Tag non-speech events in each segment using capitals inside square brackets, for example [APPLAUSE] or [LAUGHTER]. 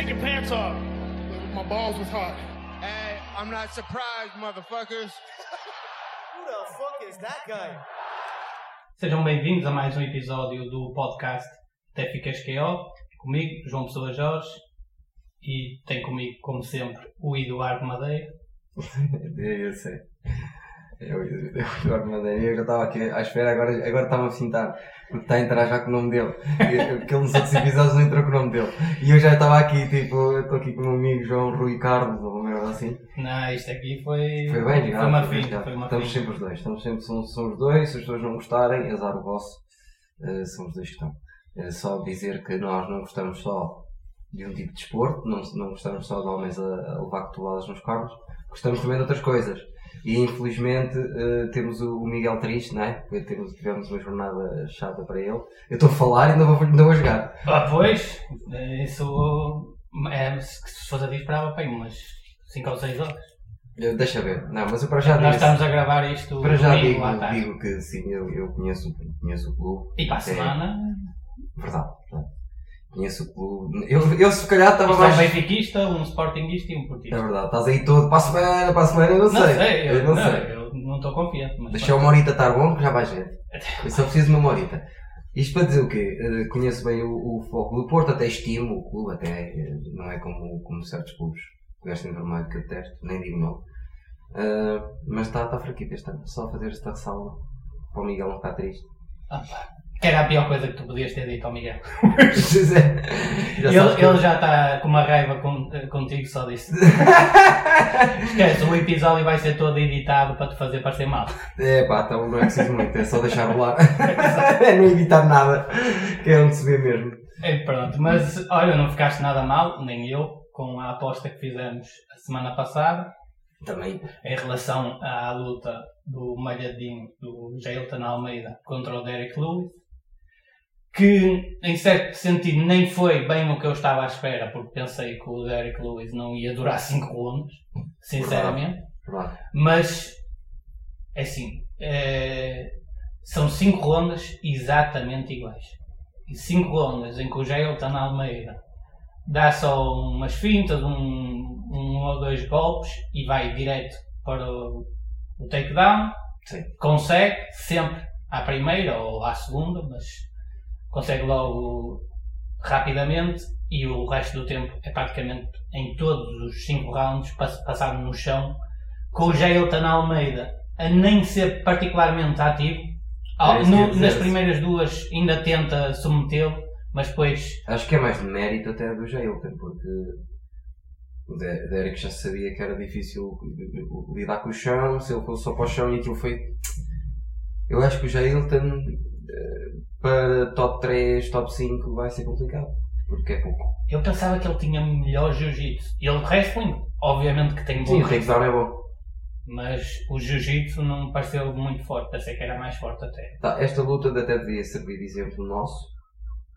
take your pants off. My balls was hot. Hey, I'm not surprised, motherfuckers. [LAUGHS] Who the fuck is that guy? Sejam bem-vindos a mais um episódio do podcast Até Ficas KO, comigo, João Pessoa Jorge, e tem comigo, como sempre, o Eduardo Madeira. [LAUGHS] Eu sei. Eu, eu, Eduardo Madeira, eu já estava aqui à espera, agora, agora está-me a fintar, porque está a entrar já com o nome dele. Eu- Porque ele nos outros episódios não entrou com o nome dele. E eu já estava aqui, tipo, eu estou aqui com o meu amigo João Rui Carlos, ou merda assim. Não, isto aqui foi. Foi bem, Foi jogado, uma foi finta, foi uma Estamos finta. sempre os dois, estamos sempre, são os dois, se as pessoas não gostarem, azar o vosso, eh, são os dois que estão. Eh, só dizer que nós não gostamos só de um tipo de desporto, não, não gostamos só de homens a, a levar coteladas nos carros, gostamos também de outras coisas. E infelizmente eh, temos o, Miguel triste, não é? Porque temos, tivemos uma jornada chata para ele. Eu estou a falar e ainda vou, ainda vou jogar. Ah, pois, isso. É, se se fosse a ti, esperava bem umas 5 ou 6 horas. Deixa ver. Não, mas eu para já Nós estamos a gravar isto Para já domingo digo, digo que sim, eu, eu conheço, conheço o clube. E para a semana, Verdade, verdade. Conheço o clube. Eu, eu se calhar estava é um mais. benfiquista, um sportinguista e um É portista. verdade, estás aí todo para a semana, para a semana, eu não, Não sei. sei, eu, não, não, sei. eu não estou confiante. Mas Deixa o Morita estar bom que já vai gente. [LAUGHS] Eu só preciso de uma Morita. Isto para dizer o quê? Eh, conheço bem o, o Foco do Porto, até estimo o clube, até eh, não é como, como certos clubes vestem vermelho que eu detesto, nem digo não. Eh, mas está tá fraquito este ano, só fazer esta ressalva para o Miguel não ficar triste. Ah, pá. Que era a pior coisa que tu podias ter dito ao Miguel. [LAUGHS] já Ele, que- ele já está com uma raiva com- eh, contigo só disso. [LAUGHS] Esquece, o episódio vai ser todo editado para te fazer parecer mal. É pá, então não é preciso muito, é só deixar rolar. [LAUGHS] é não evitar nada, que é onde se vê mesmo. É, pronto, mas olha, não ficaste nada mal, nem eu, com a aposta que fizemos a semana passada, Também. em relação à luta do malhadinho do Jailton Almeida contra o Derek Lewis, que em certo sentido nem foi bem o que eu estava à espera, porque pensei que o Derek Lewis não ia durar [LAUGHS] 5 rondas, sinceramente. Verdade. Mas, é assim, é, são 5 rondas exatamente iguais. E 5 rondas em que o Jailton Almeida dá só umas fintas, um, um ou dois golpes e vai direto para o, o takedown. Sim. Consegue sempre à primeira ou à segunda, mas consegue logo rapidamente e o resto do tempo é praticamente em todos os 5 rounds pass- passado no chão com o Jailton Almeida a nem ser particularmente ativo. Ao- É no- nas primeiras duas ainda tenta submetê-lo, mas depois Acho que é mais de mérito até do Jailton, porque o De- Derek já sabia que era difícil lidar com o chão, se ele fosse só para o chão e aquilo foi. Eu acho que o Jailton para top 3, top 5 vai ser complicado, porque é pouco. eu pensava que ele tinha melhor jiu-jitsu. Ele wrestling, obviamente que tem bom Sim, o takedown é bom. mas o jiu-jitsu não me pareceu muito forte, pensei que era mais forte até. Tá, esta luta até devia servir de exemplo nosso,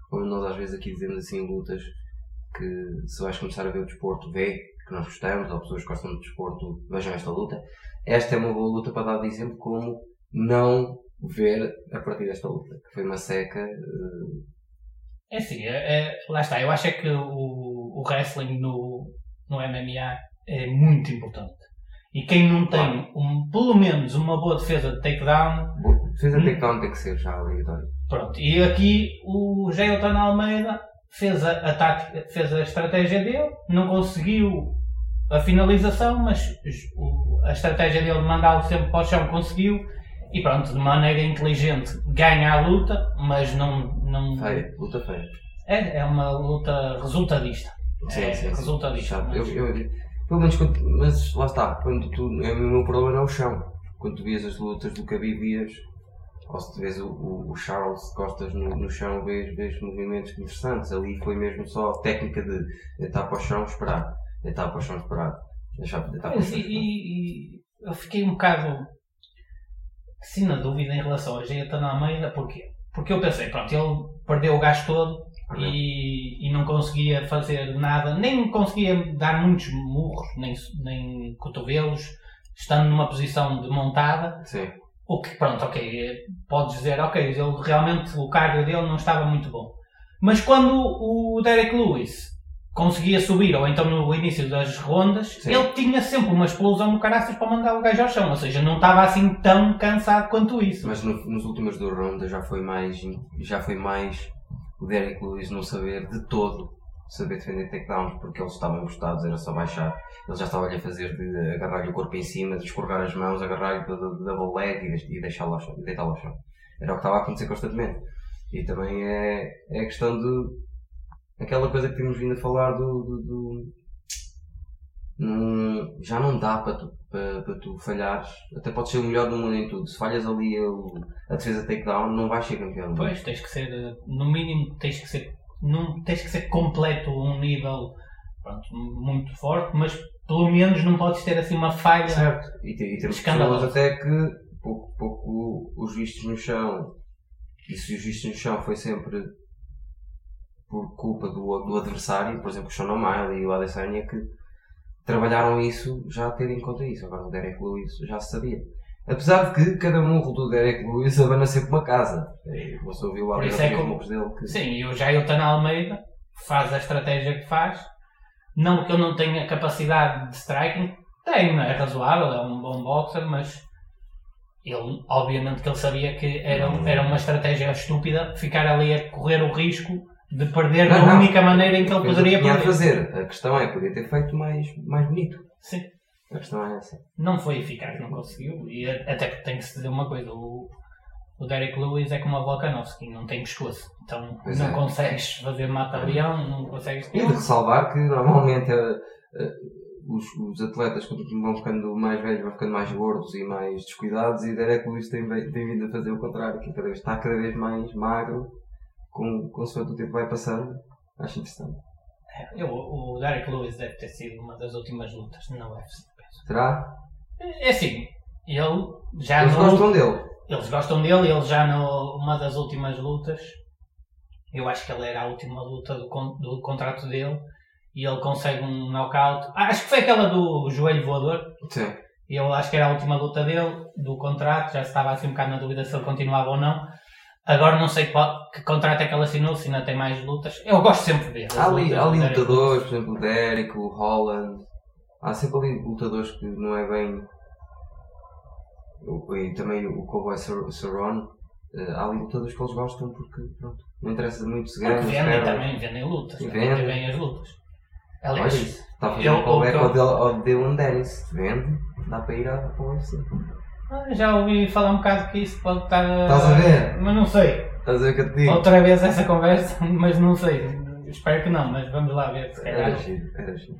como nós às vezes aqui dizemos assim lutas que se vais começar a ver o desporto, vê que nós gostamos, ou pessoas que gostam do desporto, vejam esta luta. Esta é uma boa luta para dar de exemplo como não ver a partir desta luta, que foi uma seca. eh, É assim, é, é- lá está, eu acho é que o, o wrestling no, no MMA é muito importante. E quem não tem um, pelo menos uma boa defesa de takedown, bo- Fez a Hum. takedown tem que ser já obrigatório. Pronto, e aqui o Jailton Almeida fez a, tática, fez a estratégia dele, não conseguiu a finalização, mas a estratégia dele de mandá-lo sempre para o chão conseguiu e pronto, de maneira inteligente ganha a luta, mas não, não Feia, luta feia. é, é uma luta resultadista. Sim, é sim, sim. resultadista. Chato. mas- Eu, eu, pelo menos quando, mas lá está, quando tu, é o meu problema não é o chão. Quando tu vias as lutas do Khabib vias, ou se tu vês o, o, Charles costas no, no chão, vês, vês movimentos interessantes. Ali foi mesmo só técnica de deitar para o chão, esperar. Deitar para o chão, esperar. Deixar deitar para o chão. e, e- e eu fiquei um bocado assim na dúvida em relação a Jailton Almeida, porquê? Porque eu pensei, pronto, ele perdeu o gás todo e, e não conseguia fazer nada, nem conseguia dar muitos murros, nem, nem cotovelos, estando numa posição de montada. Sim, O que, pronto, ok, podes dizer, ok, ele realmente, o cardio dele não estava muito bom. Mas quando o Derek Lewis conseguia subir, ou então no início das rondas, Sim. ele tinha sempre uma explosão no caraças para mandar o gajo ao chão. Ou seja, não estava assim tão cansado quanto isso. Mas no, nos últimos duas rondas já foi mais. Já foi mais o Derek Lewis não saber de todo saber defender takedowns porque eles estavam encostados, era só baixar. Ele já estava a fazer de agarrar-lhe o corpo em cima, de escorregar as mãos, agarrar-lhe de double leg e, deix- deixá-lo ao chão, e deitá-lo ao chão. Era o que estava a acontecer constantemente. E também é, é a questão de aquela coisa que temos vindo a falar do. do, do- não- já não dá para tu, para, para tu falhares. Até podes ser o melhor do mundo em tudo. Se falhas ali o- a defesa takedown, não vais ser campeão. Pois, tens que ser, no mínimo, tens que ser, não, tens que ser completo a um nível pronto, muito forte, mas pelo menos não podes ter assim uma falha. Certo. E, te- e temos pessoas até que pouco, pouco os vistos no chão. E se os vistos no chão foi sempre por culpa do, do adversário, por exemplo, o Sean O'Malley e o Adesanya que trabalharam isso já ter em conta isso. Agora o Derek Lewis já se sabia. Apesar de que cada murro do Derek Lewis abana sempre uma casa. É, Você ouviu lá é que- murros dele que Sim, e o Jailton Almeida faz a estratégia que faz. Não que eu não tenha capacidade de striking, tenho, é razoável, é um bom boxer, mas ele, obviamente que ele sabia que era, era uma estratégia estúpida ficar ali a correr o risco de perder Não, da única maneira em que ele poderia perder. fazer. A questão é, podia ter feito mais, mais bonito. Sim. A questão é essa. Não foi eficaz, não conseguiu. E até porque tem que se dizer uma coisa: o, o Derek Lewis é como a Volkanovski, não tem pescoço. Então Pois não é. consegues fazer mata-leão, não consegues. E de ressalvar que normalmente eh, eh, os, os atletas vão ficando mais velhos vão ficando mais gordos e mais descuidados e Derek Lewis tem, tem vindo a fazer o contrário, que cada vez, está cada vez mais magro com, consoante o tempo vai passando. Acho interessante. Eu, o Derek Lewis deve ter sido uma das últimas lutas na UFC. penso. Será? É assim, ele já Eles gostam dele. eles gostam dele, ele já numa das últimas lutas, eu acho que ele era a última luta do, do contrato dele e ele consegue um knockout. Ah, acho que foi aquela do joelho voador. Sim. E eu acho que era a última luta dele, do contrato, já estava assim um bocado na dúvida se ele continuava ou não. Agora não sei qual, que contrato é que ele assinou, se ainda tem mais lutas. Eu gosto sempre de ver. Há ali, há ali lutadores, por exemplo o Derek, o Holland. Há sempre ali lutadores que não é bem. o- E também o Cowboy Cerrone. Eh, Há ali lutadores que eles gostam porque pronto, não interessa muito se Porque ganham, se vendem perdem. também, vendem lutas. E Vendem vendem. bem as lutas. Olha Aliás, isso. Está a fazer um callback ao, ao Dylan Dennis. Vende, dá para ir à para o UFC. Ah, já ouvi falar um bocado que isso pode estar. Estás a ver? Mas não sei. Estás a ver o que eu te digo? Outra vez essa conversa, [LAUGHS] mas não sei. Espero que não, mas vamos lá ver. Se calhar. Era giro, era giro.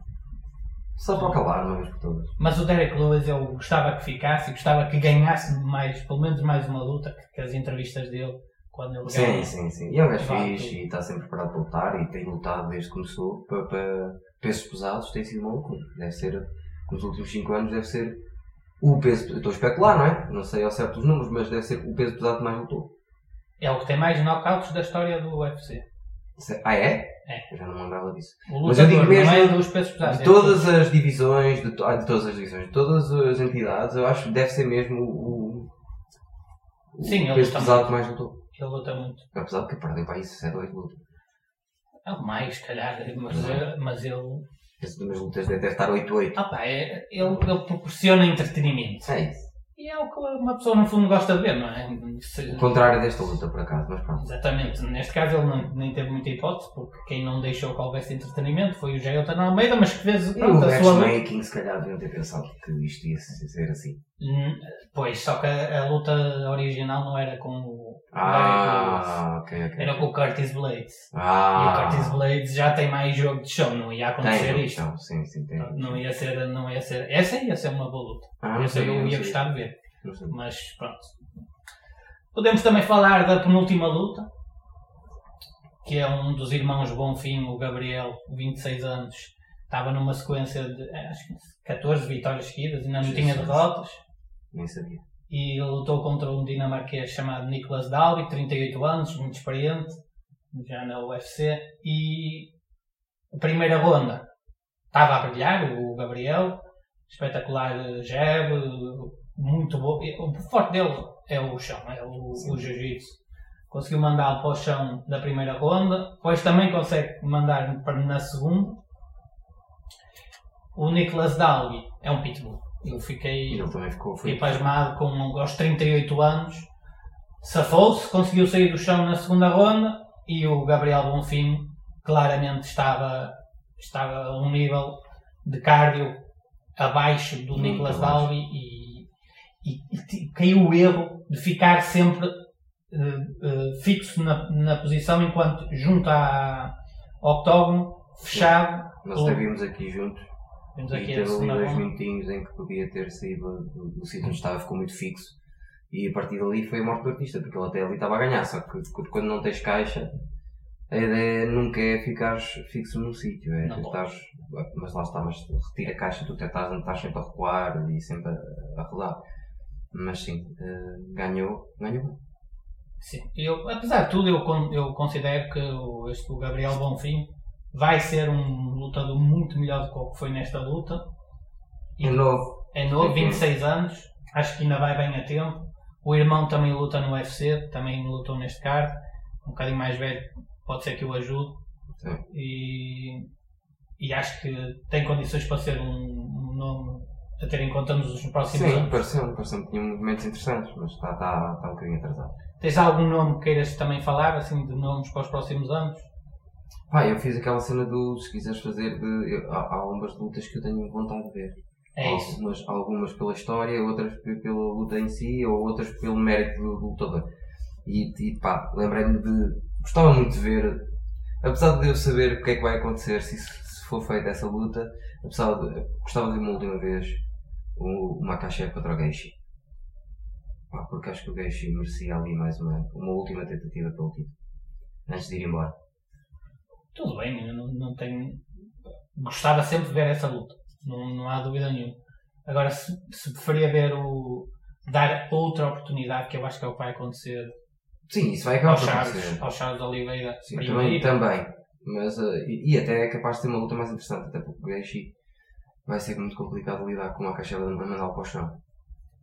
Só para calar uma vez por todas. Mas o Derek Lewis eu gostava que ficasse e gostava que ganhasse mais, pelo menos mais uma luta, que, as entrevistas dele, quando ele Sim, ganha. sim, sim. E é um gajo fixe e está sempre preparado para lutar e tem lutado desde que começou para, para pesos pesados, tem sido uma loucura. Deve ser, nos últimos 5 anos, deve ser o peso. eu Estou a especular, não é? Não sei ao certo os números, mas deve ser o peso pesado que mais lutou. É o que tem mais knockouts da história do UFC. Ah, é? É. Eu já não lembrava disso. O Mas eu digo mesmo é dos pesos pesados. De é todas as divisões, de, to- ah, de todas as divisões, de todas as entidades, eu acho que deve ser mesmo o, o Sim, ele peso luta pesado muito. que mais lutou. Ele luta muito. Apesar de que perdeu para isso 7 ou 8 lutas. É o mais, se calhar, mas, é. mas ele. Esse de umas lutas deve estar 8-8. Ah pá, é, ele, ele proporciona entretenimento. É isso. E é o que uma pessoa no fundo gosta de ver, não é? Se- O contrário desta luta, por acaso, mas pronto. Exatamente. Neste caso ele não, nem teve muita hipótese, porque quem não deixou que houvesse entretenimento foi o Jailton Almeida, mas que fez E o pronto, a sua luta. matchmaking, se calhar, deviam ter pensado que isto ia ser assim. Hum, Pois, só que a, a luta original não era com o Ah, ok, Lewis, ok. era com o Curtis Blades. E o Ah, Curtis Blades já tem mais jogo de chão, não ia acontecer tem, isto. então, sim, sim, tem. Não ia ser, não ia ser. Essa ia ser uma boa luta. Ah, Essa sei, eu ia sei. gostar de ver. Mas pronto. Podemos também falar da penúltima luta, que é um dos irmãos Bonfim, o Gabriel, 26 anos, estava numa sequência de eh, acho que 14 vitórias seguidas, ainda não tinha derrotas. Nem sabia. E lutou contra um dinamarquês chamado Nicolas Dalby, 38 anos, muito experiente, já na UFC. E a primeira ronda estava a brilhar, o Gabriel, espetacular eh, jab, muito bom. O forte dele é o chão, é o, o jiu-jitsu. Conseguiu mandá-lo para o chão da primeira ronda, depois também consegue mandar para na segunda. O Nicolas Dalby é um pitbull. Eu fiquei, ele também ficou fiquei foi pasmado com aos 38 anos. Safou-se, conseguiu sair do chão na segunda ronda e o Gabriel Bonfim claramente estava, estava a um nível de cardio abaixo do Muito Nicolas. Dalby e, e- e caiu o erro de ficar sempre eh, eh, fixo na, na posição enquanto junto à octógono, fechado. Nós ou- até vimos aqui juntos Vemos e aqui teve ali dois minutinhos em que podia ter saído do, do sítio onde estava, ficou muito fixo. E a partir dali foi a morte do artista, porque ele até ali estava a ganhar, só que quando não tens caixa, a ideia nunca é ficares fixo num sítio, é estás, mas lá está, mas retira a caixa, tu até estás, estás sempre a recuar e sempre a, a rodar. Mas sim, eh, ganhou, ganhou. Sim. Eu, apesar de tudo, eu, eu considero que o, este, o Gabriel Bonfim vai ser um lutador muito melhor do que o que foi nesta luta. E É novo, é novo, Sim. 26 anos, acho que ainda vai bem a tempo. O irmão também luta no UFC, também lutou neste card, um bocadinho mais velho, pode ser que o ajude. Sim. E, e acho que tem condições para ser um, um nome a ter em conta nos próximos sim, anos. pareceu-me, pareceu-me que tinha movimentos interessantes, mas está, está, está um bocadinho atrasado. Tens algum nome que queiras também falar, assim, de nomes para os próximos anos? Pá, eu fiz aquela cena do, se quiseres fazer, de, eu- há, há algumas lutas que eu tenho vontade de ver. É isso. Algumas, algumas pela história, outras pe- pela luta em si, ou outras pelo mérito do, do lutador. E, e pá, lembrei-me de. Gostava muito de ver, apesar de eu saber o que é que vai acontecer se, se for feita essa luta, apesar de, gostava de ver uma última vez o, o Makachev contra o Geishi. Pá, porque acho que o Geishi merecia ali mais uma, uma última tentativa pelo título. Antes de ir embora. Tudo bem, eu não, não tenho. Gostava sempre de ver essa luta, não, não há dúvida nenhuma. Agora, se, se preferia ver o. dar outra oportunidade, que eu acho que é o que vai acontecer Sim, isso vai acabar ao por acontecer. ao Chaves Oliveira Sim, também, também. Mas, eh, e, e até é capaz de ter uma luta mais interessante, até porque o Geishi vai ser muito complicado lidar com uma caixada de mandá-lo para o chão.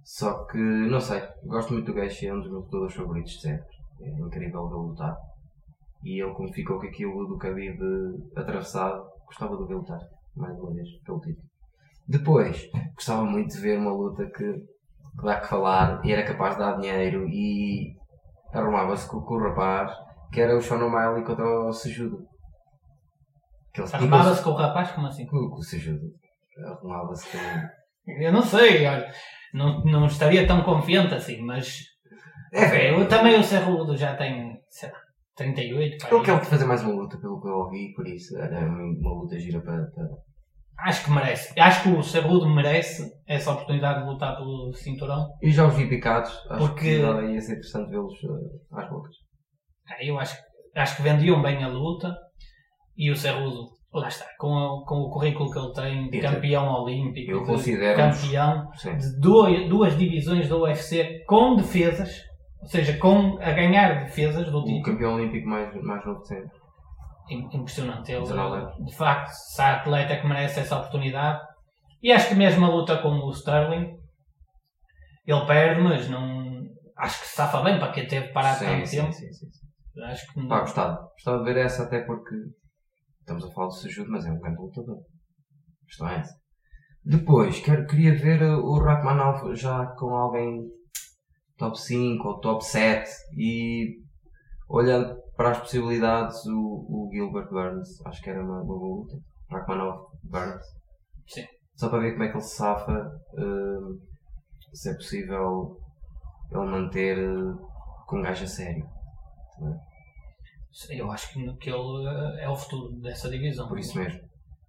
Só que, não sei, gosto muito do Geishi, é um dos meus lutadores favoritos de sempre. É incrível de lutar. E ele, como ficou com aquilo do Khabib atravessado, gostava de ver lutar, mais uma vez, pelo título. Depois, gostava muito de ver uma luta que, que dá que falar e era capaz de dar dinheiro e arrumava-se com, com o rapaz, que era o Sean O'Malley contra o Sejudo. Arrumava-se com o rapaz, como assim? com, com o Sejudo. Arrumava-se com. Eu não sei, olha, não, não estaria tão confiante assim, mas. É velho. Eu, também o Cerrudo já tem, sei lá, 38, pá, Ele quer fazer mais uma luta, pelo que eu ouvi, por isso era uma, luta gira para. para... Acho que merece. Acho que o Cerrudo merece essa oportunidade de lutar pelo cinturão. E já os vi picados, acho Porque- que ia ser interessante vê-los eh, às bocas. Eu acho, acho que vendiam bem a luta e o Cerrudo, lá está, com, o- com o currículo que ele tem, de Eu- campeão olímpico, eu de considero- campeão Sim. de duas, duas divisões do UFC com defesas, ou seja, com a ganhar defesas do O título. campeão olímpico mais, mais novo de sempre. Im- Impressionante. Ele, 19 anos. de facto, se há atleta que merece essa oportunidade. E acho que mesmo a luta com o Sterling, ele perde, mas não. Acho que se safa bem para quem teve parado sim, tanto sim, tempo. sim, sim, sim. Acho que não. Pá, gostava. Gostava de ver essa até porque estamos a falar do Sejudo, mas é um grande lutador. Questão é. Depois, quero, queria ver o Rachmanov já com alguém top 5 ou top 7 e olhando para as possibilidades o, o Gilbert Burns, acho que era uma, uma boa luta. Rachmanov Burns. Sim. Só para ver como é que ele se safa, uh, se é possível ele manter uh, com um gajo a sério. Eu acho que, que ele eh, é o futuro dessa divisão. Por isso mesmo.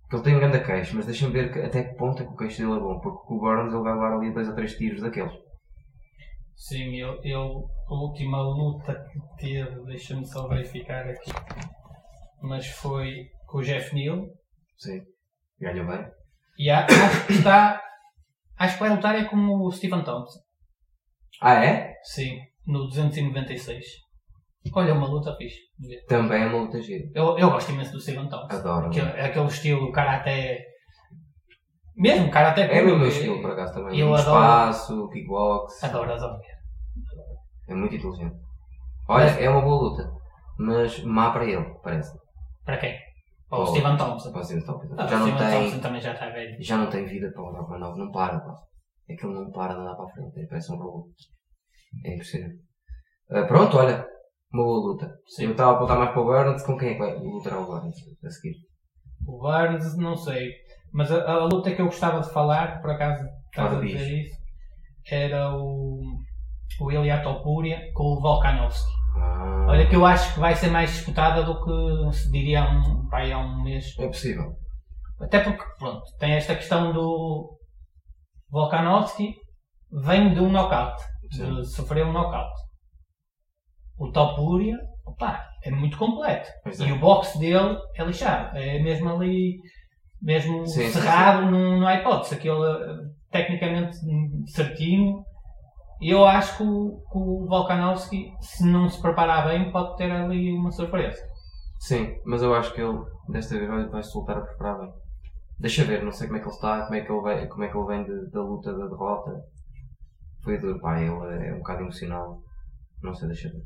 Porque ele tem um grande queixo, mas deixa-me ver que- até que ponto é que o queixo dele é bom. Porque o Burns ele vai levar ali dois ou três tiros daqueles. Sim, eu, eu a última luta que teve, deixa-me só verificar aqui, mas foi com o Jeff Neal. Sim. Ganha bem. E há- acho que está. Acho que vai lutar é com o Stephen Thompson. Ah é? Sim, no 296. Olha, uma luta fixe. Também é uma luta gira. Eu, eu gosto imenso do Stephen Thompson. Adoro. Aquele, é aquele estilo karaté. Mesmo karaté É o meu eu- estilo, por acaso, também. eu espaço, kickbox. Adoro, adoro. É muito inteligente. Olha, é uma boa luta. Mas má para ele, parece. Para quem? Ou o Ou- Steven Thompson. Para o Steven Thompson. Ah, já, o não Steven tem, Thompson também já está velho. já não tem vida para o Romanov, não para, pá. É que ele não para de andar para a frente, é, parece um robô. É impressionante. Ah, pronto, olha, uma boa luta. Sim. Eu estava a apontar mais para o Burns, com quem é que vai lutar o Burns a seguir? O Barnes, não sei. Mas a, a luta que eu gostava de falar, por acaso estás a dizer diz. isso, era o, o Ilya Topuria com o Volkanovski. Ah, Olha que eu acho que vai ser mais disputada do que se diria há um, pá, aí há um mês. É possível. Até porque, pronto, tem esta questão do Volkanovski vem de um knockout, Sim. de sofrer um knockout. O Topuria, opá, é muito completo. É. E o boxe dele é lixado. É mesmo ali, mesmo Sim, sim, cerrado, Não, não há hipótese. Aquele eh, tecnicamente certinho. Eu acho que o, que o Volkanovski, se não se preparar bem, pode ter ali uma surpresa. Sim, mas eu acho que ele desta vez vai, vai se voltar a preparar bem. Deixa ver, não sei como é que ele está, como é que ele, vai, como é que ele vem de- da luta, da derrota. Foi duro, pá, ele é um bocado emocional. Não sei, deixa ver.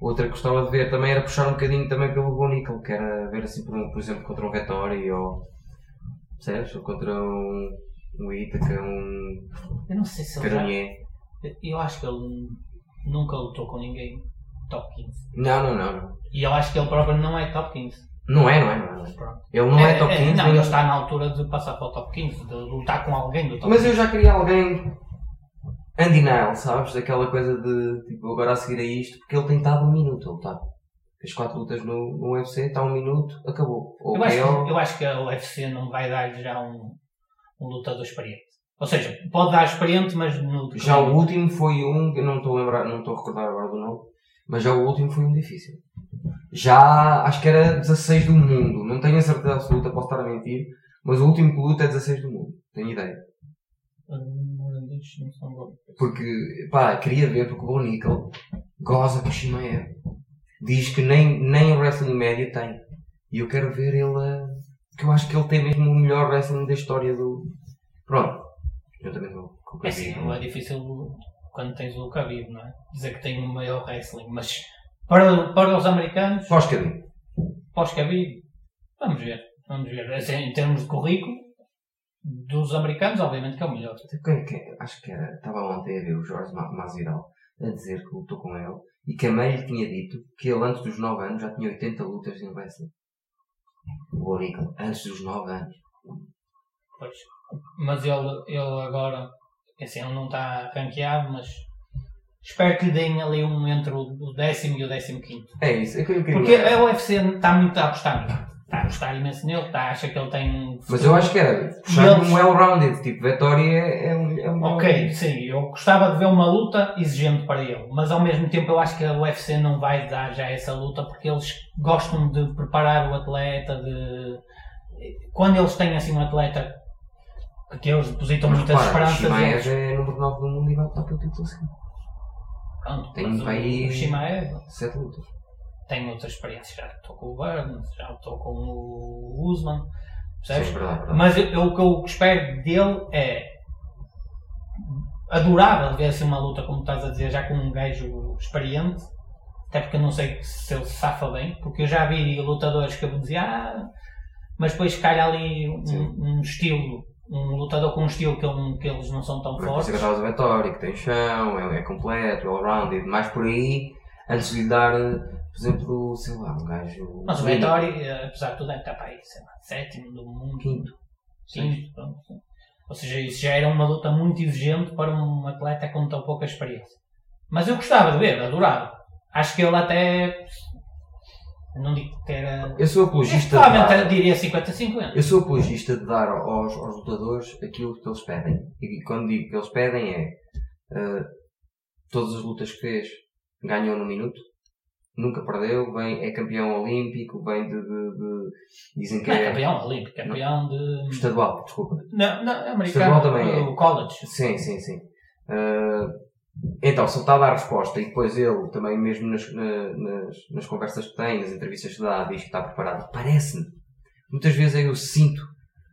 Outra que gostava de ver também era puxar um bocadinho também pelo Bonical, que era ver assim, por, por exemplo, contra um Vettori ou. Percebes? Ou contra um. um Ítaca, um. Eu não sei se ele já. Eu acho que ele nunca lutou com ninguém top 15. Não, não, não, não. E eu acho que ele próprio não é top 15. Não é, não é, não é. Não é. Pronto. Ele não é, top 15. Não, nem- ele está na altura de passar para o top 15, de lutar com alguém do top Mas 15. eu já queria alguém Andy Nile, sabes? Daquela coisa de tipo, agora a seguir a isto, porque ele tem estado um minuto, ele está. As quatro lutas no, no UFC, está um minuto, acabou. Ou Eu acho, eu acho que a UFC não vai dar já um, um lutador experiente. Ou seja, pode dar experiente, mas no Já o último foi um, eu não estou a lembrar, não estou a recordar agora do nome, mas já o último foi um difícil. Já acho que era 16 do mundo, não tenho a certeza absoluta, posso estar a mentir, mas o último que luta é 16 do mundo, tenho ideia. Porque, pá, queria ver porque o Bonical goza com o Shimaev. Diz que nem, nem o wrestling médio tem. E eu quero ver ele que eu acho que ele tem mesmo o melhor wrestling da história do... Pronto. Com com o É não é difícil quando tens o Khabib, não é? Dizer que tem o maior wrestling, mas para, para os americanos, Pós-Khabib. pós-Khabib, vamos ver. Vamos ver. Assim, em termos de currículo, dos americanos, obviamente que é o melhor. Acho que era, estava ontem a ver o Jorge Ma- Masvidal a dizer que lutou com ele e que a mãe lhe tinha dito que ele antes dos 9 anos já tinha 80 lutas em wrestling. O Bonical, antes dos 9 anos. Pois. Mas ele, ele agora, assim, ele não está ranqueado, mas espero que lhe deem ali um entre o décimo e o décimo quinto. É isso, é eu Porque a UFC está muito a apostar. Está a apostar imenso nele, está, acha que ele tem um Mas eu acho que era puxar eles- um well-rounded, tipo, Vettori é, é um. É um Ok, sim, eu gostava de ver uma luta exigente para ele, mas ao mesmo tempo eu acho que a UFC não vai dar já essa luta porque eles gostam de preparar o atleta, de quando eles têm assim um atleta que, eles depositam Mas muitas repara, o esperanças Shimaev eles- é número 9 do mundo e vai lutar pelo título assim. Pronto, tem o- aí- o Shimaev 7 lutas. Tem outra experiência, já estou com o Burns, já estou com o Usman, Sim, percebes? verdade, verdade. Mas eu, eu- o que eu espero dele é adorável ver assim uma luta, como estás a dizer, já com um gajo experiente, até porque eu não sei se ele se safa bem, porque eu já vi lutadores que eu dizia, ah, mas depois calha ali Sim. um, um estilo, um lutador com um estilo que, ele- que eles não são tão Por isso é que fortes. que tem chão, é, é completo, well-rounded, mais por aí, antes de lhe dar, por exemplo, sei lá, um gajo. Mas o Vettori, eh, apesar de tudo, para aí, sei lá, sétimo do mundo. Quinto. Quinto, pronto. Ou seja, isso já era uma luta muito exigente para um atleta com tão pouca experiência. Mas eu gostava de ver, adorava. Acho que ele até. Não digo que era. Eu sou apologista Provavelmente diria 50-50. eu sou apologista de dar aos, aos lutadores aquilo que eles pedem. E quando digo que eles pedem é eh, todas as lutas que fez ganhou no minuto, nunca perdeu, vem, é campeão olímpico, vem de, de- de- dizem que Não é é campeão olímpico, campeão de. estadual, desculpa. Não, não, Estadual americano, também é. o college. Sim, sim, sim. Ah, então, se ele está a dar a resposta e depois ele também mesmo nas, na- nas, nas conversas que tem, nas entrevistas que dá, diz que está preparado, parece-me. Muitas vezes eu sinto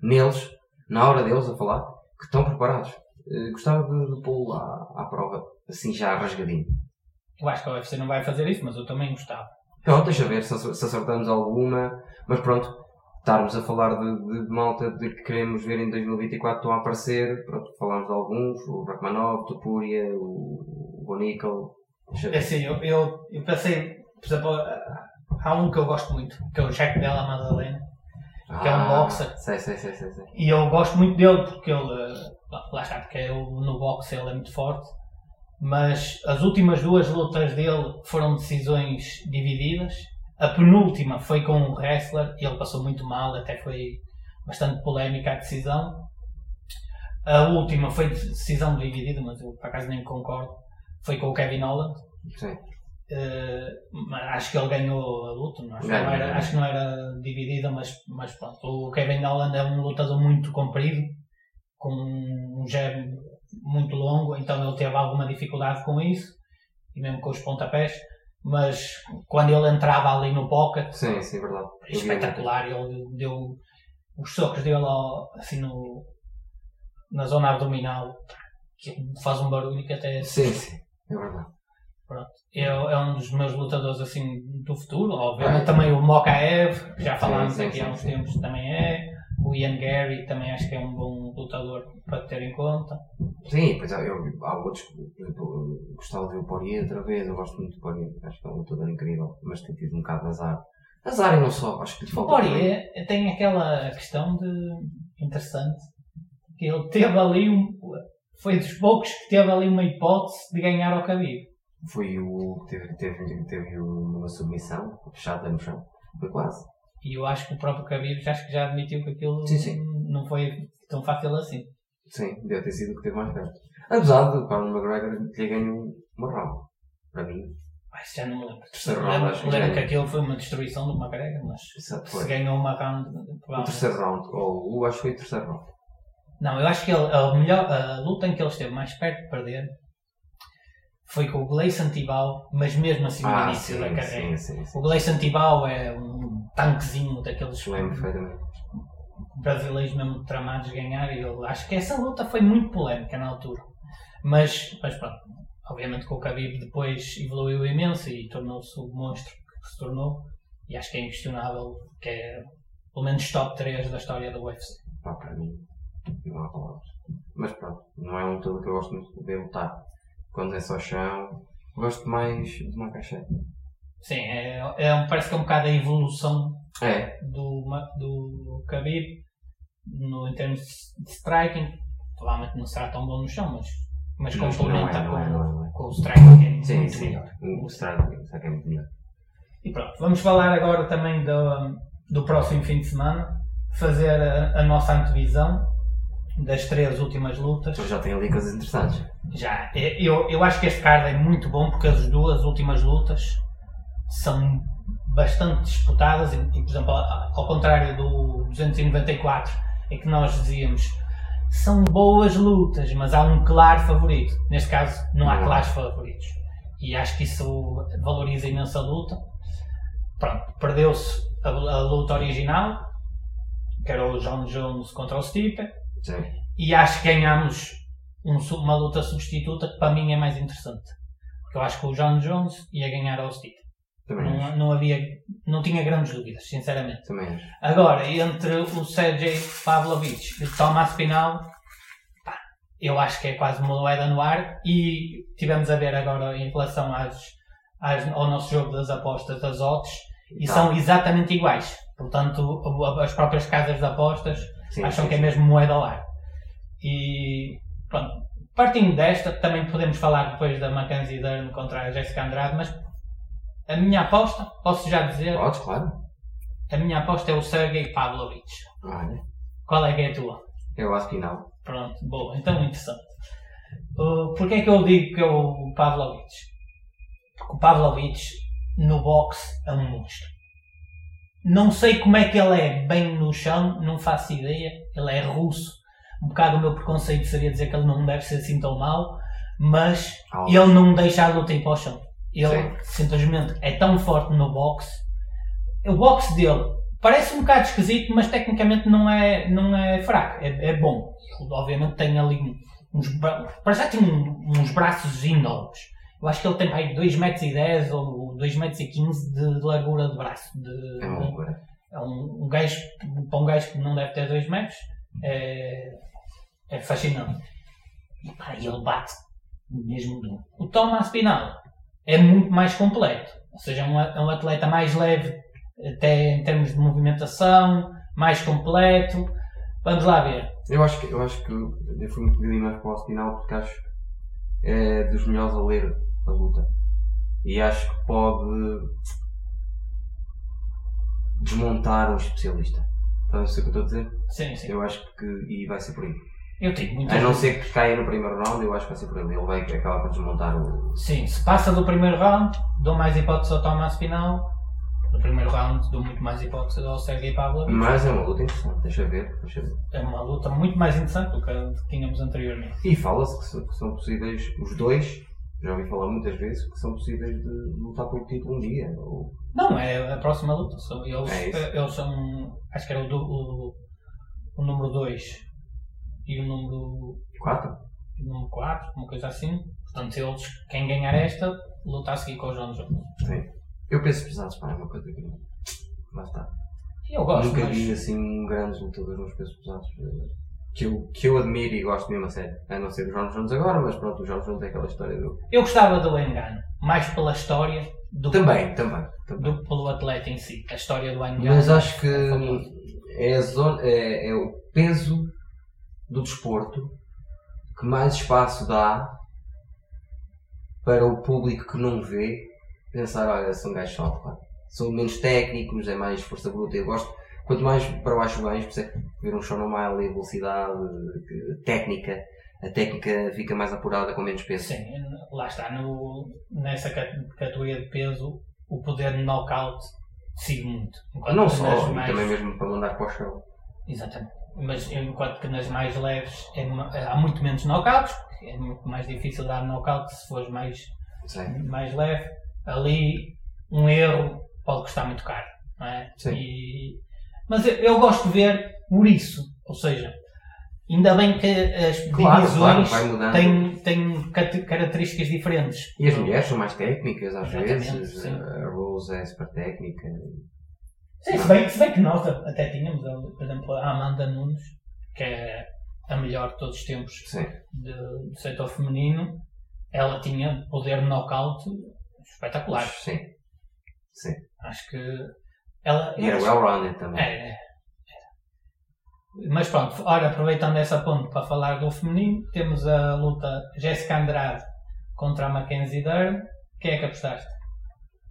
neles, na hora deles a falar, que estão preparados. Ah, gostava de, de pô-lo à, à prova, assim já rasgadinho. Eu acho que a UFC não vai fazer isso, mas eu também gostava. Pronto, deixa ver se, acer- se acertamos alguma, mas pronto, estarmos a falar de, de malta de que queremos ver em 2024 estão a aparecer, pronto, falamos de alguns, o Rachmanov, o Topuria, o, o Bonical. É assim, eu, eu, eu pensei, por exemplo, há um que eu gosto muito, que é o Jack Della Madalena, que é um boxer. Sei, sei, sei, sei, sei. E eu gosto muito dele porque ele, eh, lá está, porque ele, no boxe ele é muito forte, mas as últimas duas lutas dele foram decisões divididas. A penúltima foi com um wrestler e ele passou muito mal, até foi bastante polémica a decisão. A última foi decisão dividida, mas eu por acaso nem concordo. Foi com o Kevin Holland. Sim. Mas acho que ele ganhou a luta, não, acho, que Ganhou, não era, ganhou. acho que não era dividida, mas, mas pronto. O Kevin Holland é um lutador muito comprido, com um jab muito longo, então ele teve alguma dificuldade com isso, e mesmo com os pontapés, mas quando ele entrava ali no pocket, Sim, sim, verdade. Espetacular, ele deu os socos dele assim no, na zona abdominal, que faz um barulho que até Sim, sim, é verdade. é, é um dos meus lutadores assim do futuro. Obviamente é. também o Mokaev, que já falámos sim, aqui há uns tempos, também é. O Ian Gary também acho que é um bom lutador para ter em conta. Sim, pois há, eu, há outros, por exemplo, gostava de ver o Poirier outra vez, eu gosto muito do Poirier, acho que é um lutador incrível, mas tem tido um bocado de azar. Azar e não só, acho que lhe O falta. Poirier tem aquela questão de interessante que ele teve ali um, foi dos poucos que teve ali uma hipótese de ganhar ao Khabib. Foi o que teve, teve, teve uma submissão, fechada no chão, foi quase. E eu acho que o próprio Khabib já, acho que já admitiu que aquilo Sim, sim. não foi tão fácil assim. Sim, deve ter sido o que teve mais perto. Apesar do Conor McGregor ter ganho uma round, para mim, Ai, já não me lembro. Terceiro round, acho que lembro que aquilo foi uma destruição do McGregor, mas se ganhou uma round. O terceiro round, ou o acho que foi o terceiro round. Não, eu acho que ele- a, melhor, a luta em que ele esteve mais perto de perder foi com o Gleison Tibau, mas mesmo assim no início sim, da carreira. sim, sim, sim. O Gleison Tibau é um tanquezinho daqueles brasileiros mesmo tramados ganhar e eu acho que essa luta foi muito polémica na altura. Mas, mas pronto, obviamente que o Khabib depois evoluiu imenso e tornou-se o monstro que se tornou e acho que é inquestionável que é pelo menos top 3 da história do UFC. Pá, para mim, não há palavras. Mas pronto, não é um lutador que eu gosto muito de ver lutar. Quando é só chão, gosto mais de uma caixa. Sim, é, é, parece que é um bocado a evolução É, do, do Khabib no, em termos de striking. Provavelmente não será tão bom no chão, mas, mas complementa com, o striking que é sim, muito sim. melhor. O strike é muito melhor. E pronto, vamos falar agora também do, do próximo fim de semana, fazer a, a nossa antevisão das três últimas lutas. Mas já tem ali coisas interessantes. Já, é- eu, eu acho que este card é muito bom porque as duas últimas lutas são bastante disputadas e, e, por exemplo, ao contrário do 294, em que nós dizíamos são boas lutas, mas há um claro favorito. Neste caso, não há Não há. claros favoritos. E acho que isso valoriza imenso a luta. Pronto, perdeu-se a, a luta original, que era o John Jones contra o Stipe, Sim. e acho que ganhamos um uma luta substituta que para mim é mais interessante. Porque eu acho que o John Jones ia ganhar ao acho. Não, não havia, não tinha grandes dúvidas, sinceramente. Também. Agora, entre o Sergei Pavlovich e o Tomás Pinal, pá, eu acho que é quase uma moeda no ar. E tivemos a ver agora em relação às, às- ao nosso jogo das apostas das odds, e Tá. são exatamente iguais. Portanto, as próprias casas de apostas Sim, acham sim, que é mesmo moeda ao ar. E pronto, partindo desta, também podemos falar depois da Mackenzie Dern contra a Jessica Andrade, mas a minha aposta, posso já dizer, Podes, claro. a minha aposta é o Sergei Pavlovich. Olha, Qual é que é a tua? eu acho que não. Pronto, boa, então interessante. Uh, Porquê é que eu digo que é o Pavlovich? Porque o Pavlovich no boxe é um monstro. Não sei como é que ele é bem no chão, não faço ideia. Ele é russo. Um bocado o meu preconceito seria dizer que ele não deve ser assim tão mau, mas Algo. ele não deixa a luta ir para o chão. Ele Sim. simplesmente é tão forte no boxe. O boxe dele parece um bocado esquisito, mas tecnicamente não é, não é fraco, é, é bom. Ele, obviamente tem ali uns, bra- parece que tem uns braços enormes. Eu acho que ele tem aí 2,10m ou 2,15m de, de largura de braço. De, É uma loucura. É um, um gajo, para um gajo que não deve ter 2 metros, é, é fascinante. E pá, ele bate mesmo duro. O Thomas Pinal é muito mais completo. Ou seja, é um, é um atleta mais leve, até em termos de movimentação, mais completo. Vamos lá ver. Eu acho que, eu acho que eu fui um bocadinho mais para o final porque acho que é dos melhores a ler a luta. E acho que pode desmontar um especialista. Estás a ver o que eu estou a dizer? Sim, sim. Eu acho que e vai ser por aí. Eu tenho muitas A não ser que caia no primeiro round, eu acho que vai ser por ele. Ele vai acabar por desmontar o. Sim, se passa do primeiro round, dou mais hipótese ao Thomas Pinal. No primeiro round, dou muito mais hipótese ao Sergei Pavlovich. Mas é uma luta interessante, deixa ver, deixa ver. É uma luta muito mais interessante do que a que tínhamos anteriormente. E fala-se que, que são possíveis, os dois, já ouvi falar muitas vezes, que são possíveis de lutar pelo título um dia. Ou... Não, é a próxima luta. Eles, É isso. eles são. Acho que era o, du- o, o número 2 e o número Quatro? o número 4, uma coisa assim. Portanto, eles, quem ganhar esta, luta a seguir com o João Jones. Sim. Eu penso pesados, pá, é uma coisa que. Lá está. Eu gosto, Nunca mas vi assim grandes lutadores nos pesos pesados. Que eu, que eu admiro e gosto mesmo a sério. A não ser o João Jones agora, mas pronto, o João Jones é aquela história do. eu gostava do Engano, mais pela história do, Também, também. também. do que pelo atleta em si. A história do Engano. Mas acho que é a zona, é, é o peso do desporto que mais espaço dá para o público que não vê pensar, olha, são gajos. São menos técnicos, é mais força bruta. Eu gosto, quanto mais para baixo vais, por isso é que ver um show normal e velocidade, técnica, a técnica fica mais apurada com menos peso. Sim, lá está. No, nessa ca- categoria de peso, o poder de knockout decide muito. Enquanto Não só, e mais- também mesmo para mandar para o chão. Exatamente. Mas enquanto que nas mais leves é há muito menos knockouts, porque é muito mais difícil dar knockout se fores mais, Sim. mais leve. Ali, um erro pode custar muito caro. Não é? Sim. E- mas eu, eu gosto de ver por isso. Ou seja, ainda bem que as Claro, divisões claro, têm, têm características diferentes. E as mulheres são mais técnicas às Exatamente, vezes. sim. A Rose é super técnica. Sim, se bem, se bem que nós até tínhamos, por exemplo, a Amanda Nunes, que é a melhor de todos os tempos Sim. de- do setor feminino, ela tinha poder de knockout espetacular. Sim. Sim. Acho que ela. E era well-rounded também. É, é. Mas pronto, ora, aproveitando essa ponte para falar do feminino, temos a luta Jéssica Andrade contra a Mackenzie Dern. Quem é que apostaste?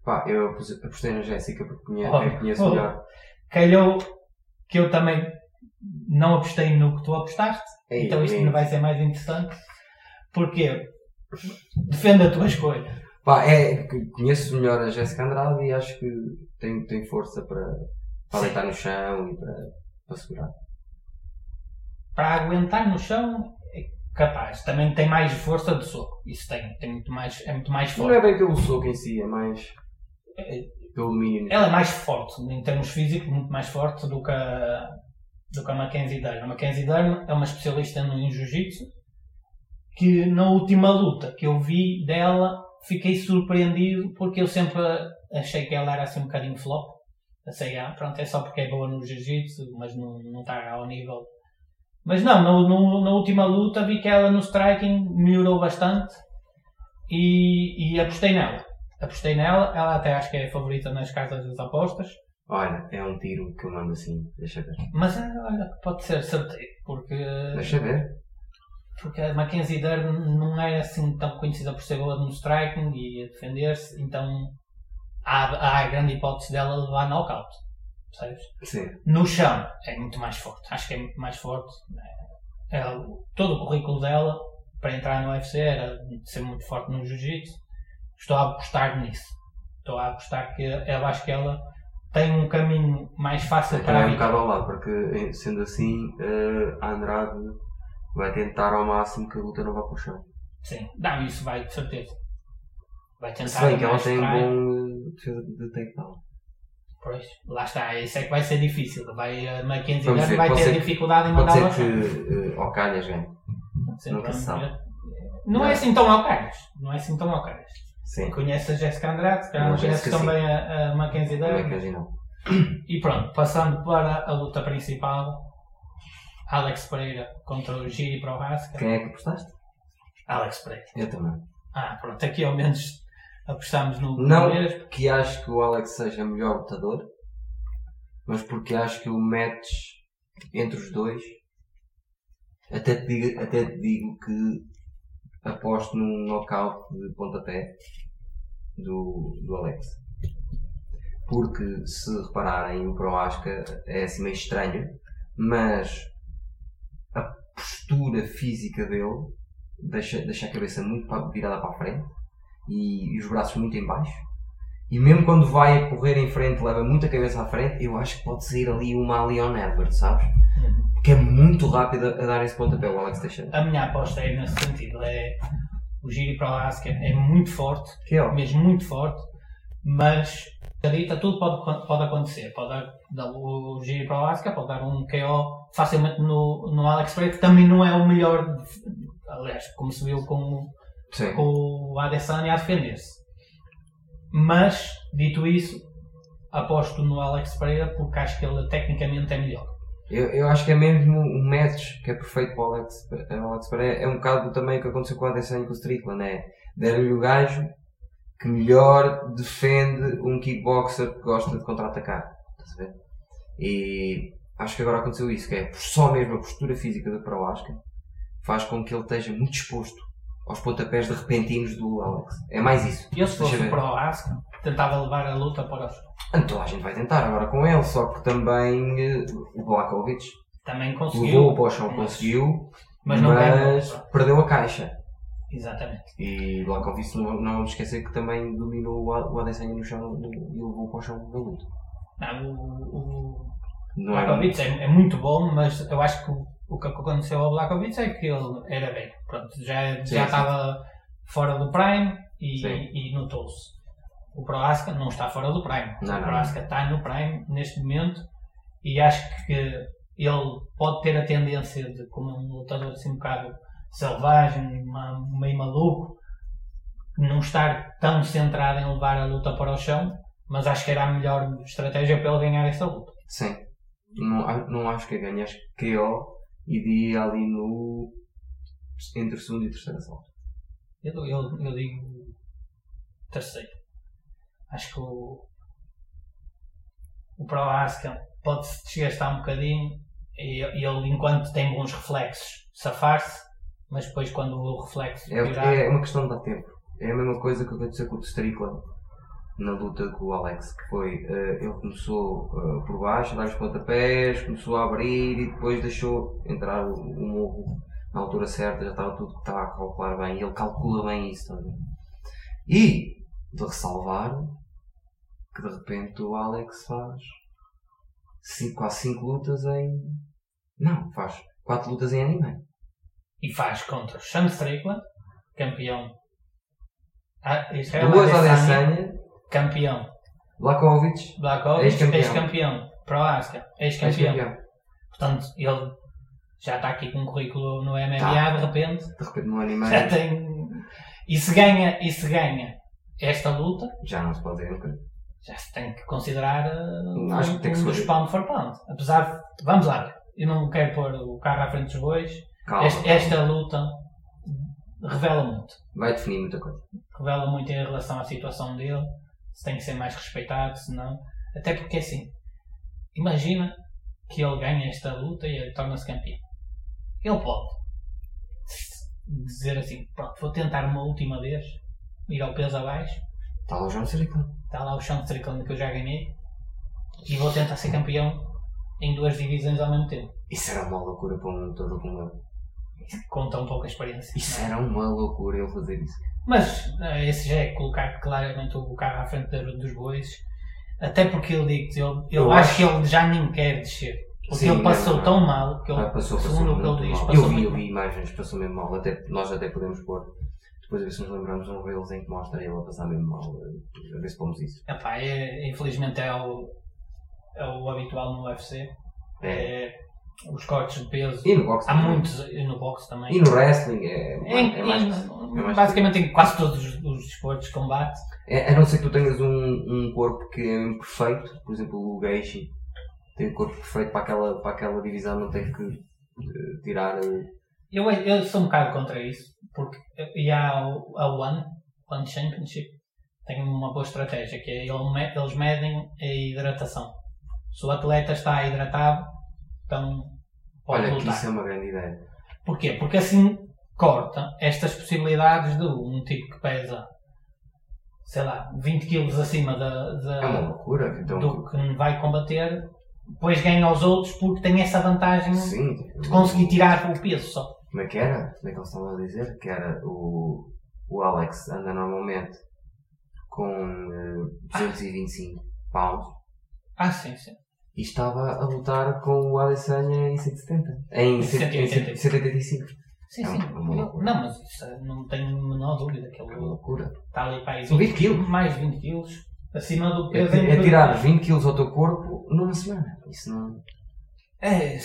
Pá, eu apos- apostei na Jéssica porque conheço, Oh, eu conheço oh. melhor. Calhou que eu também não apostei no que tu apostaste, Ei, então isto ei. vai ser mais interessante. Porquê? Defende a tua escolha. Pá, é conheço melhor a Jéssica Andrade e acho que tem, tem força para, para Sim. deitar no chão e para, para segurar. Para aguentar no chão é capaz. Também tem mais força de soco. Isso tem, tem muito mais, é muito mais Não forte. é bem pelo soco em si, é mais pelo domínio. Ela é mais forte, em termos físicos, muito mais forte do que a, do que a Mackenzie Dern. A Mackenzie Dern é uma especialista no jiu-jitsu que na última luta que eu vi dela fiquei surpreendido porque eu sempre achei que ela era assim um bocadinho flop. Pensei, ah, pronto, é só porque é boa no jiu-jitsu, mas não, não está ao nível. Mas não, no, no- na última luta vi que ela no striking melhorou bastante e, e apostei nela. Apostei nela, ela até acho que é a favorita nas casas das apostas, Olha, é um tiro que eu mando assim, deixa ver. mas eh, olha, pode ser certeiro, porque, Deixa ver. Porque a Mackenzie Dern não é assim tão conhecida por ser boa no striking e a defender-se, então há, há a grande hipótese dela levar knockout, percebes? Sim. No chão é muito mais forte, acho que é muito mais forte. É, é todo o currículo dela para entrar no UFC era de ser muito forte no jiu-jitsu. Estou a apostar nisso. Estou a apostar que eu acho que ela tem um caminho mais fácil para Também a é um bocado ao lado, porque eh, sendo assim, eh, a Andrade vai tentar ao máximo que a luta não vá para o chão. Sim, não, isso vai de certeza. Vai tentar Se bem que ela tem um bom eh, defesa de takedown. Pois, lá está, isso é que vai ser difícil. Vai, a Mackenzie Vamos ver, vai pode ter ser dificuldade em Pode mandar ser ao chão. que uh, ao calhas ganhe. Pode ser, nunca se sabe. Não é assim tão ao caras. Não é assim tão ao caras. Sim. Conhece a Jéssica Andrade, Não, conhece também a, a Mackenzie Dern. que não? E pronto, passando para a luta principal, Alex Pereira contra o Giri Prohaska. Quem é que apostaste? Alex Pereira. Eu também. Ah, pronto, aqui ao menos apostamos no Não mesmo. porque acho que o Alex seja melhor lutador, mas porque acho que o match entre os dois, até te digo, até te digo que aposto num knockout de pontapé do, do Alex. Porque se repararem, o Proasca é assim meio estranho, mas postura física dele deixa, deixa a cabeça muito virada para a frente e, e os braços muito em baixo. E mesmo quando vai a correr em frente, leva muita cabeça à frente, eu acho que pode sair ali uma Leon Edwards, sabes? Porque é muito rápido a, dar esse pontapé, o Alex Teixeira. A minha aposta é nesse sentido. É, o Giri Prohaska é muito forte, Que é, mesmo muito forte, mas acredita, tudo pode, pode acontecer. Pode dar, dar o Giri Prohaska pode dar um KO facilmente no, no Alex Pereira, que também não é o melhor, aliás, como se viu com, sim. com o Adesanya a defender-se. Mas, dito isso, aposto no Alex Pereira porque acho que ele tecnicamente é melhor. Eu, eu acho que é mesmo um match que é perfeito para o Alex, o Alex Pereira. É um bocado também o que aconteceu com o Adesanya e com o Strickland, é deram-lhe o gajo que melhor defende um kickboxer que gosta de contra-atacar. Estás a ver? E acho que agora aconteceu isso, que é só mesmo a postura física do Proasca faz com que ele esteja muito exposto aos pontapés de repentinos do Alex. É mais isso. Eu, se fosse o ver. Prohaska, tentava levar a luta para os Então a gente vai tentar agora com ele, só que também eh, o Blakovic Também levou conseguiu, para o chão, mas- conseguiu, mas não mas perdeu a caixa. Exatamente. E Blakovic não, não vamos esquecer que também dominou o Adesanya no chão e levou para o chão da luta. Não, o, o Não Blakovic é, é muito bom, mas eu acho que o, o que aconteceu ao Blakovic é que ele era velho. Pronto, já, Sim, já sim. estava fora do Prime e, Sim. e notou-se. O Prohaska não está fora do Prime. Não, o não. Prohaska está no Prime neste momento e acho que ele pode ter a tendência de, como um lutador assim um bocado selvagem, meio maluco, não estar tão centrado em levar a luta para o chão, mas acho que era a melhor estratégia para ele ganhar essa luta. Sim. Não, não acho que ganhe, acho que KO iria ali no. entre o segundo e o terceiro assalto. Eu, eu, eu digo terceiro. Acho que o, o Prohaska pode-se desgastar um bocadinho e ele, enquanto tem bons reflexos, safar-se, mas depois quando o reflexo É, virar, é uma questão de dar tempo. É a mesma coisa que aconteceu com o Strickland na luta com o Alex, que foi, eh, ele começou eh, por baixo, a dar os pontapés, começou a abrir e depois deixou entrar o, o morro na altura certa, já estava tudo que estava a calcular bem, e ele calcula bem isso também. E, de ressalvar, que de repente o Alex faz cinco, quase 5 lutas em... Não, faz 4 lutas em anime. E faz contra o Sean Strickland, campeão. Ah, Israel Duas Adesanya, campeão. Blakovic, Blakovic, Ex-campeão. ex-campeão. Prohaska, ex-campeão. Portanto, ele já está aqui com um currículo no MMA Tá. de repente. De repente no anime [LAUGHS] Já tem. E se ganha, e se ganha esta luta, já não se pode dizer nunca. já se tem que considerar uh, Acho que tem que um ser. dos pound for pound. Apesar de. Vamos lá, eu não quero pôr o carro à frente dos bois. Calma. Esta, esta luta revela muito. Vai definir muita coisa. Revela muito em relação à situação dele. Se tem que ser mais respeitado, se não. Até porque assim, imagina que ele ganha esta luta e ele torna-se campeão. Ele pode dizer assim, pronto, vou tentar uma última vez, ir ao peso abaixo, Está lá o João Strickland. está lá o chão de Strickland que eu já ganhei, e vou tentar ser campeão em duas divisões ao mesmo tempo. Isso era uma loucura para um todo como ele. Conta um pouco a experiência. Isso é? era uma loucura ele fazer isso. Mas eh, esse já é colocar claramente o carro à frente dos bois. Até porque eu digo ele, eu, Eu acho acho- que ele já nem quer descer. Porque Sim, ele passou não, não. tão mal que ele, Ah, passou, segundo o que ele diz, mal. passou Eu vi, eu vi imagens, passou mesmo mal. Até, nós até podemos pôr. Depois a ver se nos lembramos um reels em que mostra ele a passar mesmo mal. eh, A ver se pomos isso. Epá, é, infelizmente é o, é o habitual no UFC. É, os cortes de peso. E no boxe Há também. muitos e no boxe também. E no wrestling é, Em- é mais. em- é mais- basicamente em quase todos os, os desportos de combate. É, a não ser que tu tenhas um, um corpo que é perfeito, por exemplo o Geishi tem um corpo perfeito para aquela, para aquela divisão, não tem que eh, tirar. eh, Eu, eu sou um bocado contra isso, porque e há o- a One, One Championship, tem uma boa estratégia, que é ele me- eles medem a hidratação. Se o atleta está hidratado, então Olha, que isso é uma grande ideia. Porquê? Porque assim corta estas possibilidades de um tipo que pesa, sei lá, 20 kg acima da, da- É uma loucura. Então, do que vai combater, depois ganha aos outros porque tem essa vantagem sim, de conseguir tirar o peso só. Como é que era? Como é que eles estavam a dizer? Que era o, o Alex anda normalmente com eh, 225 pounds Ah, sim, sim. E estava a lutar com o Adesanya em 170. Em Em 185. 185. Sim, É sim. uma loucura. Não, mas isso eh, não tenho a menor dúvida que É uma loucura. está ali para aí São 20 quilos. mais de 20 quilos acima do É, peso. é que- tirar 20 kg ao teu corpo numa semana. Isso não. É,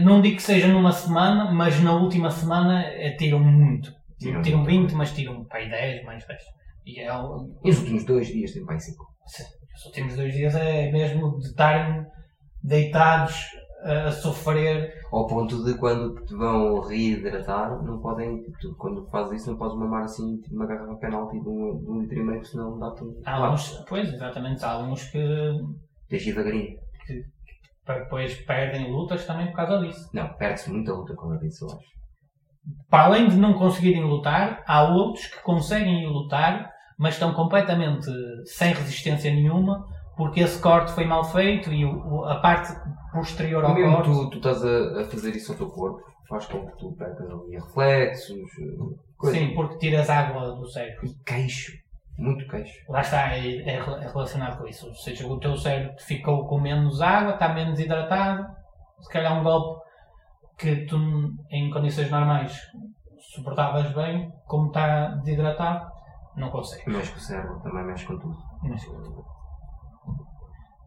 não digo que seja numa semana, mas na última semana eh, tiram muito. Tiram Tiram, muito. 20, mas tiram para aí 10, mais 10. E é algo. E nos últimos dois dias tem mais 5. Os últimos dois dias é mesmo de estarem deitados a, sofrer. Ao ponto de quando te vão reidratar, não podem. Tu, quando fazes isso, não podes mamar assim tipo, uma garrafa penalti de um, de um litro e meio, senão dá-te um. Há uns, pois, exatamente, há uns que Tens devagarinho. pa- depois perdem lutas também por causa disso. Não, perde-se muita luta com a disso, eu acho. Para além de não conseguirem lutar, há outros que conseguem lutar, mas estão completamente sem resistência nenhuma, porque esse corte foi mal feito e o- a parte posterior ao mesmo corte. tu, tu estás a, a fazer isso ao teu corpo, faz com que tu percas ali reflexos, eh, coisas. Sim, porque tiras água do cérebro. E queixo. Muito queixo. Lá está, é, é é relacionado com isso. Ou seja, o teu cérebro ficou com menos água, está menos hidratado. Se calhar um golpe que tu, em condições normais, suportavas bem, como está desidratado, não consegues. Mexe com o cérebro, também mexe com tudo. Mas,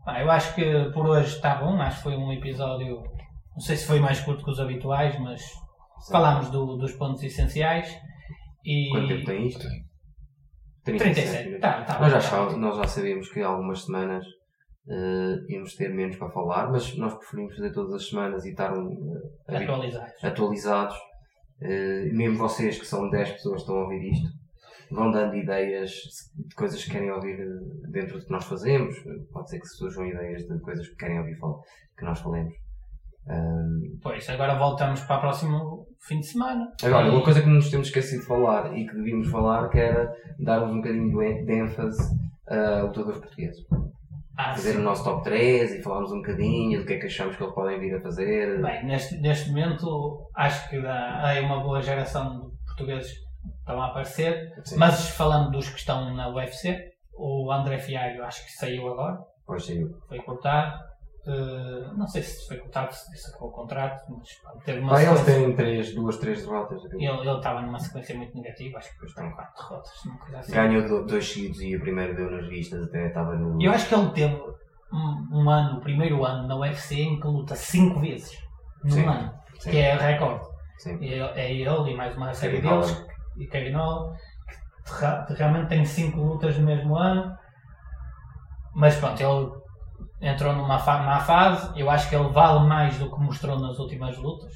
pá, eu acho que por hoje está bom. Acho que foi um episódio. Não sei se foi mais curto que os habituais, mas falámos do- dos pontos essenciais. E Quanto tempo tem isto? 37. Tá, tá, nós, já, tá. nós já sabíamos que algumas semanas eh, íamos ter menos para falar, mas nós preferimos fazer todas as semanas e estar habi- atualizados. atualizados. Eh, mesmo vocês que são 10 pessoas que estão a ouvir isto, vão dando ideias de coisas que querem ouvir eh, dentro do que nós fazemos. Pode ser que surjam ideias de coisas que querem ouvir que nós falemos. Ahm, Pois, agora voltamos para o próximo fim de semana. Agora, uma coisa que nos temos esquecido de falar e que devíamos falar, que era darmos um bocadinho de ênfase a lutadores portugueses. Ah, Fazer sim. o nosso top 3 e falarmos um bocadinho do que é que achamos que eles podem vir a fazer. Bem, neste, neste momento acho que há, uma boa geração de portugueses estão a aparecer, Sim. mas falando dos que estão na UFC, o André Fialho acho que saiu agora, Pois saiu. foi cortado. Eh, não sei se foi cortado, se acabou o contrato, mas teve uma Ah, eles têm três, duas, três derrotas. ele, ele estava numa sequência muito negativa, acho que depois tem quatro derrotas, assim. Ganhou do- dois seguidos e o primeiro deu nas vistas, até estava no. Eu acho que ele teve um, um ano, o primeiro ano na UFC em que luta cinco vezes num ano, Sim. que é recorde. Sim. É é ele e mais uma série deles. E Holland, que realmente tem cinco lutas no mesmo ano. Mas pronto, ele entrou numa fa má fase. Eu acho que ele vale mais do que mostrou nas últimas lutas.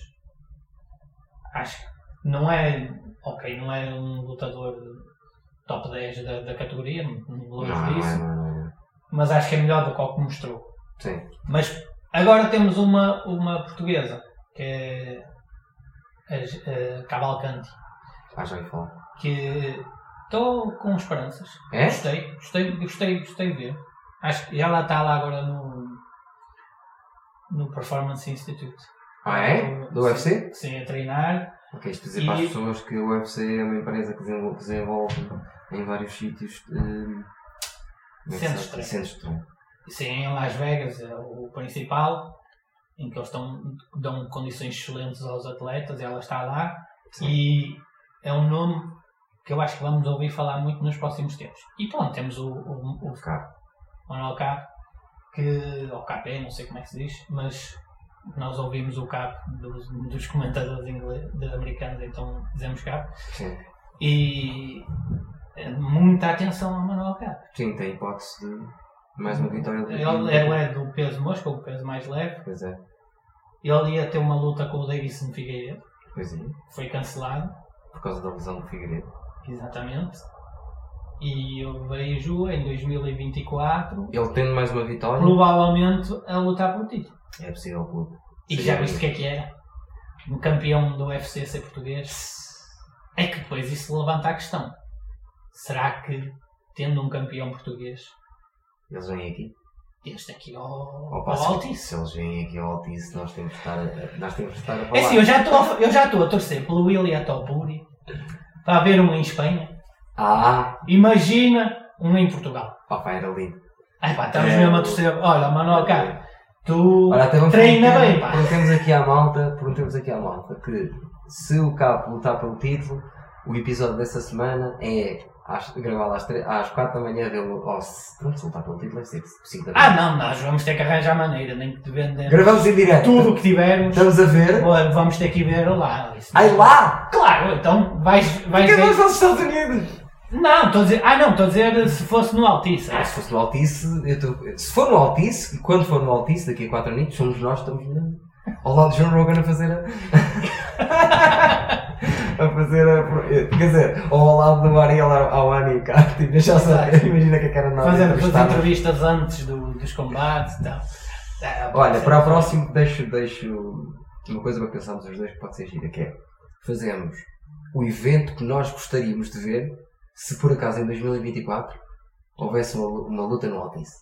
Acho que não é, ok, não é um lutador top 10 da, da categoria, longe Não, não disso, não não mas acho que é melhor do que o que mostrou. Sim. Mas agora temos uma, uma portuguesa, que é a, a Cavalcante, Ah, já ia falar. que estou com esperanças. É? Gostei, gostei, gostei, gostei de ver. Acho que lá está lá agora no, no Performance Institute. Ah, é? Do Sim, UFC? Sim, a treinar. Ok, isto dizer para as E- pessoas que o UFC é uma empresa que desenvolve, desenvolve em vários sítios. eh, é Centros de treino. Centros de treino. Sim, em Las Vegas é o principal, em que eles estão, dão condições excelentes aos atletas, e ela está lá. Sim. E é um nome que eu acho que vamos ouvir falar muito nos próximos tempos. E pronto, temos o, o, o Cá. Manuel Cap, que, ou KP, não sei como é que se diz, mas nós ouvimos o cap dos, dos comentadores ingleses, de americanos, então dizemos cap. Sim. E é, muita atenção ao Manuel Cap. Sim, tem hipótese de mais uma vitória. Ele, ele é do peso mosca, o peso mais leve. Pois é, Ele ia ter uma luta com o Davidson Figueiredo, pois é. foi cancelado, Por causa da lesão do Figueiredo. exatamente. E eu vejo em 2024 Ele tendo mais uma vitória, provavelmente a lutar pelo título. é possível que E Seria já viste o que é que era? Um campeão do UFC ser português? É que depois isso levanta a questão. Será que, tendo um campeão português, eles vêm aqui. Este aqui ao, Opa, ao se- Altice? Se eles vêm aqui ao Altice, nós temos que estar a, nós temos que estar a falar. É assim, eu já estou a- eu já estou a torcer pelo William Topuri para haver um em Espanha. Ah, Imagina um em Portugal. opa, era lindo. Ai pá, estamos É, mesmo a torcer. Olha, Manuel Cá, tu Olha, treina bem, pá. Prometemos aqui à malta, prometemos aqui à malta que se o Capo lutar pelo título, o episódio dessa semana é às, gravado às, às 4 da manhã dele. Oh, se, se lutar pelo título, deve ser 5 da manhã. Ah não, nós vamos ter que arranjar maneira, nem que te vender Gravamos em direto. tudo o que tivermos. Estamos a ver. Olha, Vamos ter que ir ver lá. Isso- Ai lá! Claro, então vais, vais Porque nós aos Estados Unidos! Não, estou a dizer. Ah não, estou a dizer se fosse no Altice. Ah, se fosse no Altice, eu tô- se for no Altice, e quando for no Altice, daqui a 4 anos, somos nós que estamos ao lado de John Rogan a fazer a. [LAUGHS] a fazer a. Quer dizer, ou ao lado do Ariel Awani cá. Tipo, já sabe, imagina que a cara não Fazemos as entrevistas antes do- dos combates e tal. Ah, Olha, para o próximo, deixo, deixo uma coisa para pensarmos os dois que pode ser gira, que é fazemos o evento que nós gostaríamos de ver se por acaso em 2024 houvesse uma, uma luta no Altice.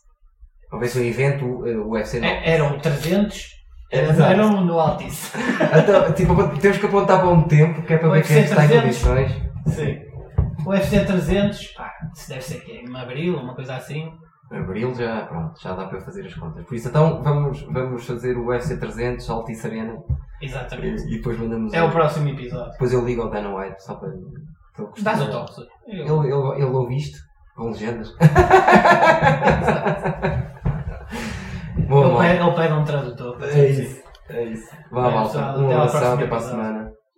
Houvesse um evento uh, UFC no É- Eram 300, era- Exato. eram no Altice. [LAUGHS] Então, tipo, temos que apontar para um tempo que é para ver UFC quem é que está em 300. condições. Sim. O UFC 300, pá, isso deve ser que é em abril, uma coisa assim. Abril já, pronto, já dá para fazer as contas. Por isso, então, vamos, vamos fazer o UFC 300, Altice Arena e, Exatamente. e depois mandamos. É o próximo episódio. Depois eu ligo ao Dana White só para. gostar. Dás o. Ele, ele, ele ouve isto com legendas. [LAUGHS] Boa, Ele pede, ele um tradutor. É isso. É isso. Vá, Bem, malta. Um próximo até para a semana.